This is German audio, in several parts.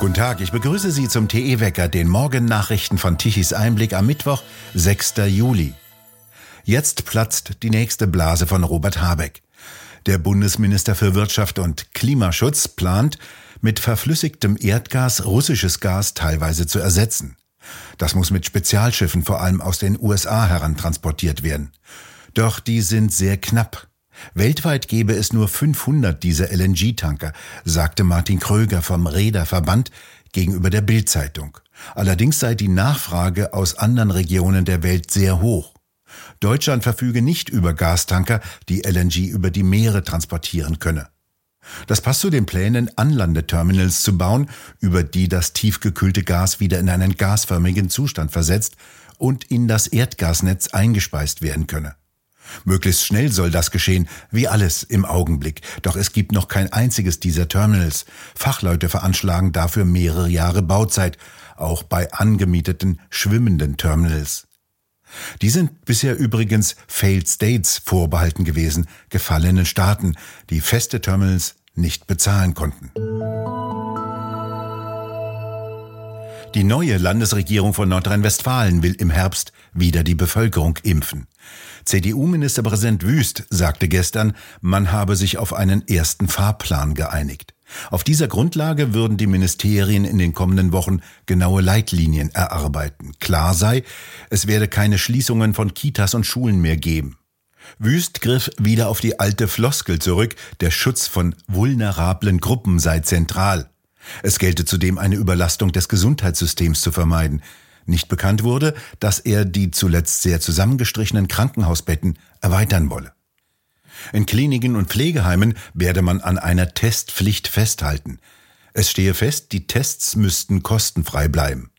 Guten Tag, ich begrüße Sie zum TE-Wecker, den Morgennachrichten von Tichys Einblick am Mittwoch, 6. Juli. Jetzt platzt die nächste Blase von Robert Habeck. Der Bundesminister für Wirtschaft und Klimaschutz plant, mit verflüssigtem Erdgas russisches Gas teilweise zu ersetzen. Das muss mit Spezialschiffen vor allem aus den USA herantransportiert werden. Doch die sind sehr knapp. Weltweit gäbe es nur 500 dieser LNG-Tanker, sagte Martin Kröger vom Reederverband gegenüber der Bild-Zeitung. Allerdings sei die Nachfrage aus anderen Regionen der Welt sehr hoch. Deutschland verfüge nicht über Gastanker, die LNG über die Meere transportieren könne. Das passt zu den Plänen, Anlandeterminals zu bauen, über die das tiefgekühlte Gas wieder in einen gasförmigen Zustand versetzt und in das Erdgasnetz eingespeist werden könne. Möglichst schnell soll das geschehen, wie alles im Augenblick. Doch es gibt noch kein einziges dieser Terminals. Fachleute veranschlagen dafür mehrere Jahre Bauzeit, auch bei angemieteten schwimmenden Terminals. Die sind bisher übrigens Failed States vorbehalten gewesen, gefallenen Staaten, die feste Terminals nicht bezahlen konnten. Die neue Landesregierung von Nordrhein-Westfalen will im Herbst wieder die Bevölkerung impfen. CDU-Ministerpräsident Wüst sagte gestern, man habe sich auf einen ersten Fahrplan geeinigt. Auf dieser Grundlage würden die Ministerien in den kommenden Wochen genaue Leitlinien erarbeiten. Klar sei, es werde keine Schließungen von Kitas und Schulen mehr geben. Wüst griff wieder auf die alte Floskel zurück, der Schutz von vulnerablen Gruppen sei zentral. Es gelte zudem eine Überlastung des Gesundheitssystems zu vermeiden. Nicht bekannt wurde, dass er die zuletzt sehr zusammengestrichenen Krankenhausbetten erweitern wolle. In Kliniken und Pflegeheimen werde man an einer Testpflicht festhalten. Es stehe fest, die Tests müssten kostenfrei bleiben.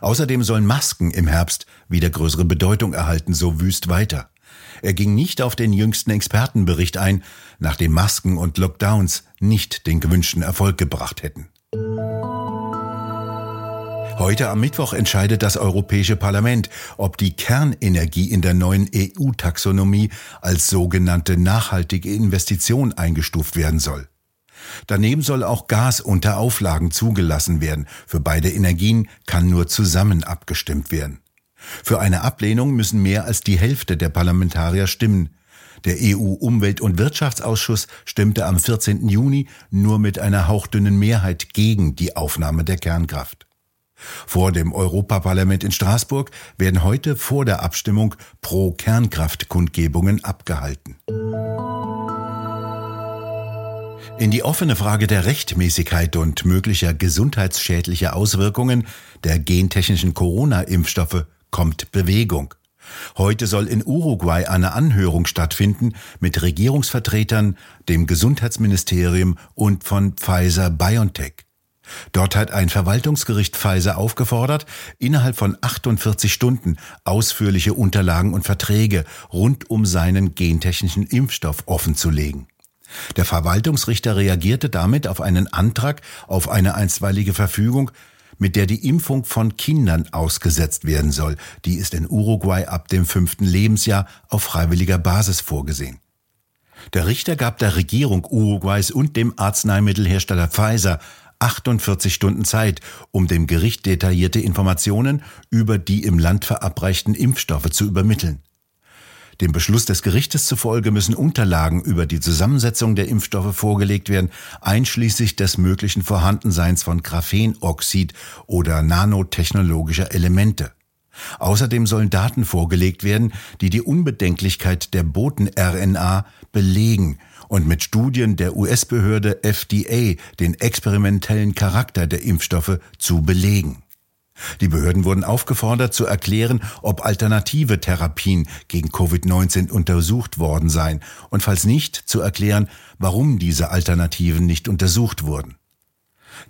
Außerdem sollen Masken im Herbst wieder größere Bedeutung erhalten, so wüst weiter. Er ging nicht auf den jüngsten Expertenbericht ein, nachdem Masken und Lockdowns nicht den gewünschten Erfolg gebracht hätten. Heute am Mittwoch entscheidet das Europäische Parlament, ob die Kernenergie in der neuen EU-Taxonomie als sogenannte nachhaltige Investition eingestuft werden soll. Daneben soll auch Gas unter Auflagen zugelassen werden. Für beide Energien kann nur zusammen abgestimmt werden. Für eine Ablehnung müssen mehr als die Hälfte der Parlamentarier stimmen. Der EU-Umwelt- und Wirtschaftsausschuss stimmte am 14. Juni nur mit einer hauchdünnen Mehrheit gegen die Aufnahme der Kernkraft. Vor dem Europaparlament in Straßburg werden heute vor der Abstimmung pro Kernkraft-Kundgebungen abgehalten. In die offene Frage der Rechtmäßigkeit und möglicher gesundheitsschädlicher Auswirkungen der gentechnischen Corona-Impfstoffe kommt Bewegung. Heute soll in Uruguay eine Anhörung stattfinden mit Regierungsvertretern, dem Gesundheitsministerium und von Pfizer BioNTech. Dort hat ein Verwaltungsgericht Pfizer aufgefordert, innerhalb von 48 Stunden ausführliche Unterlagen und Verträge rund um seinen gentechnischen Impfstoff offenzulegen. Der Verwaltungsrichter reagierte damit auf einen Antrag auf eine einstweilige Verfügung, mit der die Impfung von Kindern ausgesetzt werden soll. Die ist in Uruguay ab dem fünften Lebensjahr auf freiwilliger Basis vorgesehen. Der Richter gab der Regierung Uruguays und dem Arzneimittelhersteller Pfizer 48 Stunden Zeit, um dem Gericht detaillierte Informationen über die im Land verabreichten Impfstoffe zu übermitteln. Dem Beschluss des Gerichtes zufolge müssen Unterlagen über die Zusammensetzung der Impfstoffe vorgelegt werden, einschließlich des möglichen Vorhandenseins von Graphenoxid oder nanotechnologischer Elemente. Außerdem sollen Daten vorgelegt werden, die die Unbedenklichkeit der Boten-RNA belegen und mit Studien der US-Behörde FDA den experimentellen Charakter der Impfstoffe zu belegen. Die Behörden wurden aufgefordert zu erklären, ob alternative Therapien gegen Covid-19 untersucht worden seien und falls nicht zu erklären, warum diese Alternativen nicht untersucht wurden.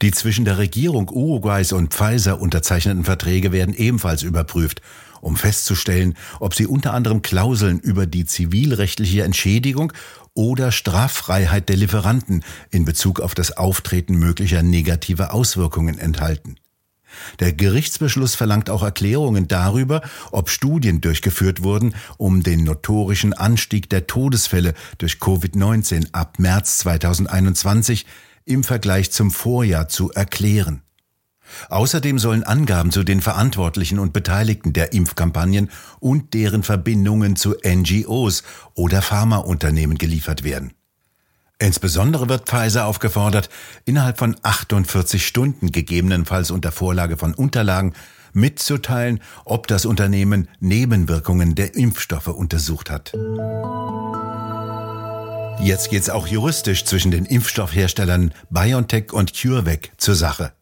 Die zwischen der Regierung Uruguays und Pfizer unterzeichneten Verträge werden ebenfalls überprüft, um festzustellen, ob sie unter anderem Klauseln über die zivilrechtliche Entschädigung oder Straffreiheit der Lieferanten in Bezug auf das Auftreten möglicher negativer Auswirkungen enthalten. Der Gerichtsbeschluss verlangt auch Erklärungen darüber, ob Studien durchgeführt wurden, um den notorischen Anstieg der Todesfälle durch Covid-19 ab März 2021 im Vergleich zum Vorjahr zu erklären. Außerdem sollen Angaben zu den Verantwortlichen und Beteiligten der Impfkampagnen und deren Verbindungen zu NGOs oder Pharmaunternehmen geliefert werden. Insbesondere wird Pfizer aufgefordert, innerhalb von 48 Stunden gegebenenfalls unter Vorlage von Unterlagen mitzuteilen, ob das Unternehmen Nebenwirkungen der Impfstoffe untersucht hat. Jetzt geht's auch juristisch zwischen den Impfstoffherstellern BioNTech und CureVac zur Sache.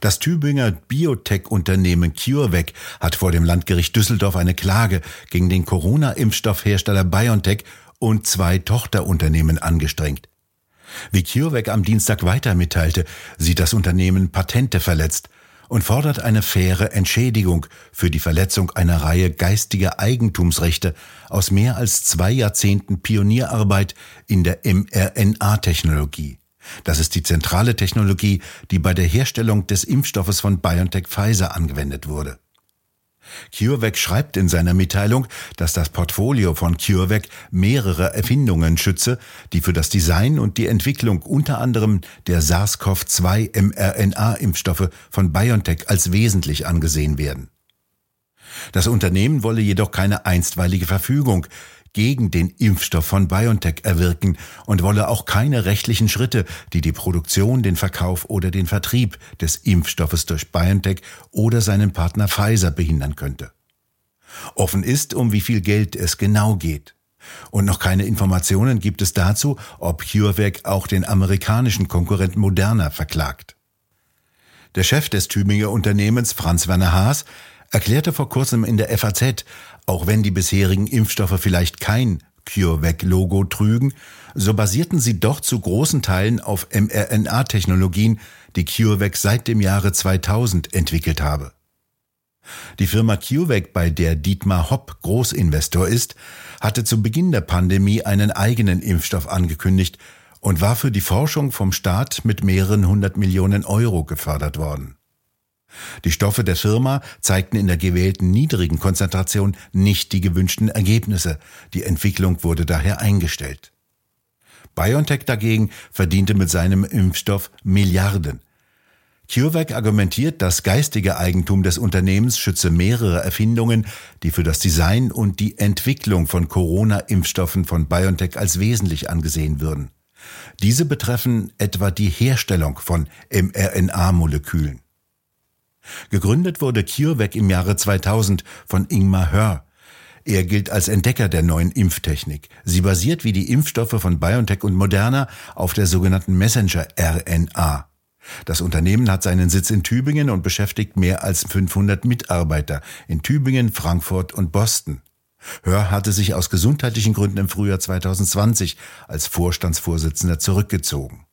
Das Tübinger Biotech-Unternehmen CureVac hat vor dem Landgericht Düsseldorf eine Klage gegen den Corona-Impfstoffhersteller BioNTech und zwei Tochterunternehmen angestrengt. Wie CureVac am Dienstag weiter mitteilte, sieht das Unternehmen Patente verletzt und fordert eine faire Entschädigung für die Verletzung einer Reihe geistiger Eigentumsrechte aus mehr als zwei Jahrzehnten Pionierarbeit in der mRNA-Technologie. Das ist die zentrale Technologie, die bei der Herstellung des Impfstoffes von BioNTech Pfizer angewendet wurde. CureVac schreibt in seiner Mitteilung, dass das Portfolio von CureVac mehrere Erfindungen schütze, die für das Design und die Entwicklung unter anderem der SARS-CoV-2 mRNA-Impfstoffe von BioNTech als wesentlich angesehen werden. Das Unternehmen wolle jedoch keine einstweilige Verfügung gegen den Impfstoff von BioNTech erwirken und wolle auch keine rechtlichen Schritte, die die Produktion, den Verkauf oder den Vertrieb des Impfstoffes durch BioNTech oder seinen Partner Pfizer behindern könnte. Offen ist, um wie viel Geld es genau geht. Und noch keine Informationen gibt es dazu, ob CureVac auch den amerikanischen Konkurrenten Moderna verklagt. Der Chef des Tübinger Unternehmens Franz Werner Haas erklärte vor kurzem in der FAZ, auch wenn die bisherigen Impfstoffe vielleicht kein CureVac-Logo trügen, so basierten sie doch zu großen Teilen auf mRNA-Technologien, die CureVac seit dem Jahre 2000 entwickelt habe. Die Firma CureVac, bei der Dietmar Hopp Großinvestor ist, hatte zu Beginn der Pandemie einen eigenen Impfstoff angekündigt und war für die Forschung vom Staat mit mehreren hundert Millionen Euro gefördert worden. Die Stoffe der Firma zeigten in der gewählten niedrigen Konzentration nicht die gewünschten Ergebnisse. Die Entwicklung wurde daher eingestellt. BioNTech dagegen verdiente mit seinem Impfstoff Milliarden. CureVac argumentiert, das geistige Eigentum des Unternehmens schütze mehrere Erfindungen, die für das Design und die Entwicklung von Corona-Impfstoffen von BioNTech als wesentlich angesehen würden. Diese betreffen etwa die Herstellung von mRNA-Molekülen. Gegründet wurde CureVac im Jahre 2000 von Ingmar Hör. Er gilt als Entdecker der neuen Impftechnik. Sie basiert wie die Impfstoffe von BioNTech und Moderna auf der sogenannten Messenger-RNA. Das Unternehmen hat seinen Sitz in Tübingen und beschäftigt mehr als 500 Mitarbeiter in Tübingen, Frankfurt und Boston. Hör hatte sich aus gesundheitlichen Gründen im Frühjahr 2020 als Vorstandsvorsitzender zurückgezogen.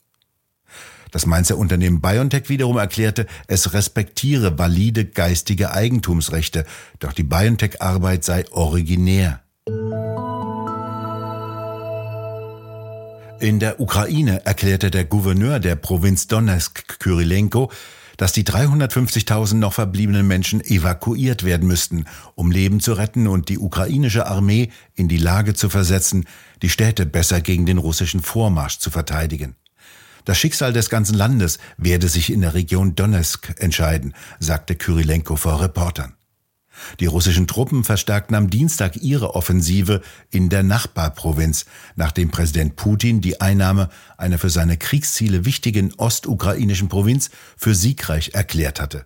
Das Mainzer Unternehmen BioNTech wiederum erklärte, es respektiere valide geistige Eigentumsrechte, doch die BioNTech-Arbeit sei originär. In der Ukraine erklärte der Gouverneur der Provinz Donetsk, Kyrilenko, dass die 350.000 noch verbliebenen Menschen evakuiert werden müssten, um Leben zu retten und die ukrainische Armee in die Lage zu versetzen, die Städte besser gegen den russischen Vormarsch zu verteidigen. Das Schicksal des ganzen Landes werde sich in der Region Donetsk entscheiden, sagte Kyrilenko vor Reportern. Die russischen Truppen verstärkten am Dienstag ihre Offensive in der Nachbarprovinz, nachdem Präsident Putin die Einnahme einer für seine Kriegsziele wichtigen ostukrainischen Provinz für siegreich erklärt hatte.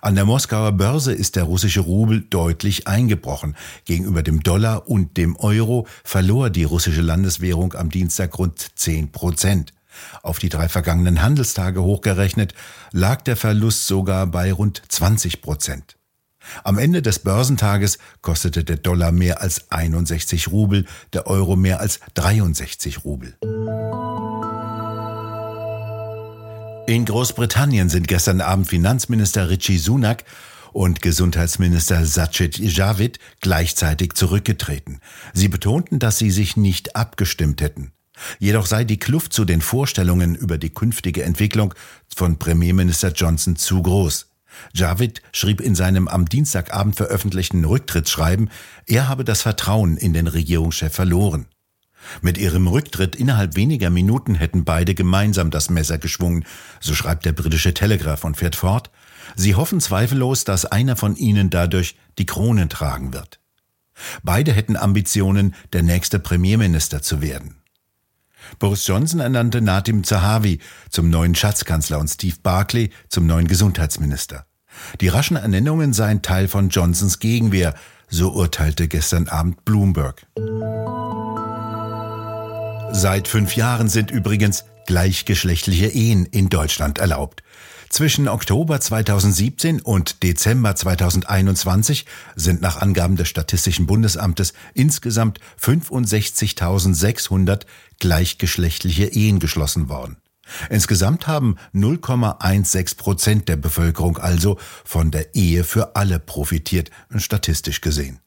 An der Moskauer Börse ist der russische Rubel deutlich eingebrochen. Gegenüber dem Dollar und dem Euro verlor die russische Landeswährung am Dienstag rund 10 Prozent. Auf die drei vergangenen Handelstage hochgerechnet lag der Verlust sogar bei rund 20 Prozent. Am Ende des Börsentages kostete der Dollar mehr als 61 Rubel, der Euro mehr als 63 Rubel. In Großbritannien sind gestern Abend Finanzminister Richie Sunak und Gesundheitsminister Sajid Javid gleichzeitig zurückgetreten. Sie betonten, dass sie sich nicht abgestimmt hätten. Jedoch sei die Kluft zu den Vorstellungen über die künftige Entwicklung von Premierminister Johnson zu groß. Javid schrieb in seinem am Dienstagabend veröffentlichten Rücktrittsschreiben, er habe das Vertrauen in den Regierungschef verloren. Mit ihrem Rücktritt innerhalb weniger Minuten hätten beide gemeinsam das Messer geschwungen, so schreibt der britische Telegraph und fährt fort. Sie hoffen zweifellos, dass einer von ihnen dadurch die Krone tragen wird. Beide hätten Ambitionen, der nächste Premierminister zu werden. Boris Johnson ernannte Nadim Zahavi zum neuen Schatzkanzler und Steve Barclay zum neuen Gesundheitsminister. Die raschen Ernennungen seien Teil von Johnsons Gegenwehr, so urteilte gestern Abend Bloomberg. Seit fünf Jahren sind übrigens gleichgeschlechtliche Ehen in Deutschland erlaubt. Zwischen Oktober 2017 und Dezember 2021 sind nach Angaben des Statistischen Bundesamtes insgesamt 65.600 gleichgeschlechtliche Ehen geschlossen worden. Insgesamt haben 0,16 Prozent der Bevölkerung also von der Ehe für alle profitiert, statistisch gesehen.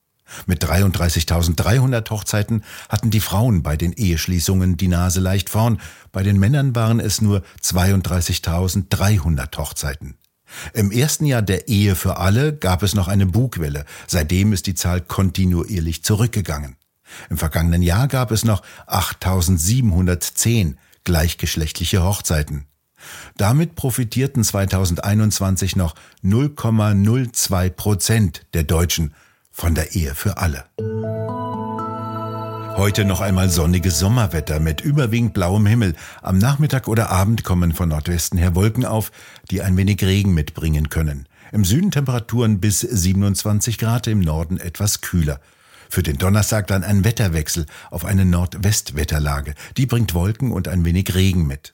Mit 33.300 Hochzeiten hatten die Frauen bei den Eheschließungen die Nase leicht vorn, bei den Männern waren es nur 32.300 Hochzeiten. Im ersten Jahr der Ehe für alle gab es noch eine Bugwelle, seitdem ist die Zahl kontinuierlich zurückgegangen. Im vergangenen Jahr gab es noch 8.710 gleichgeschlechtliche Hochzeiten. Damit profitierten 2021 noch 0,02 Prozent der Deutschen von der Ehe für alle. Heute noch einmal sonniges Sommerwetter mit überwiegend blauem Himmel. Am Nachmittag oder Abend kommen von Nordwesten her Wolken auf, die ein wenig Regen mitbringen können. Im Süden Temperaturen bis 27 Grad, im Norden etwas kühler. Für den Donnerstag dann ein Wetterwechsel auf eine Nordwestwetterlage. Die bringt Wolken und ein wenig Regen mit.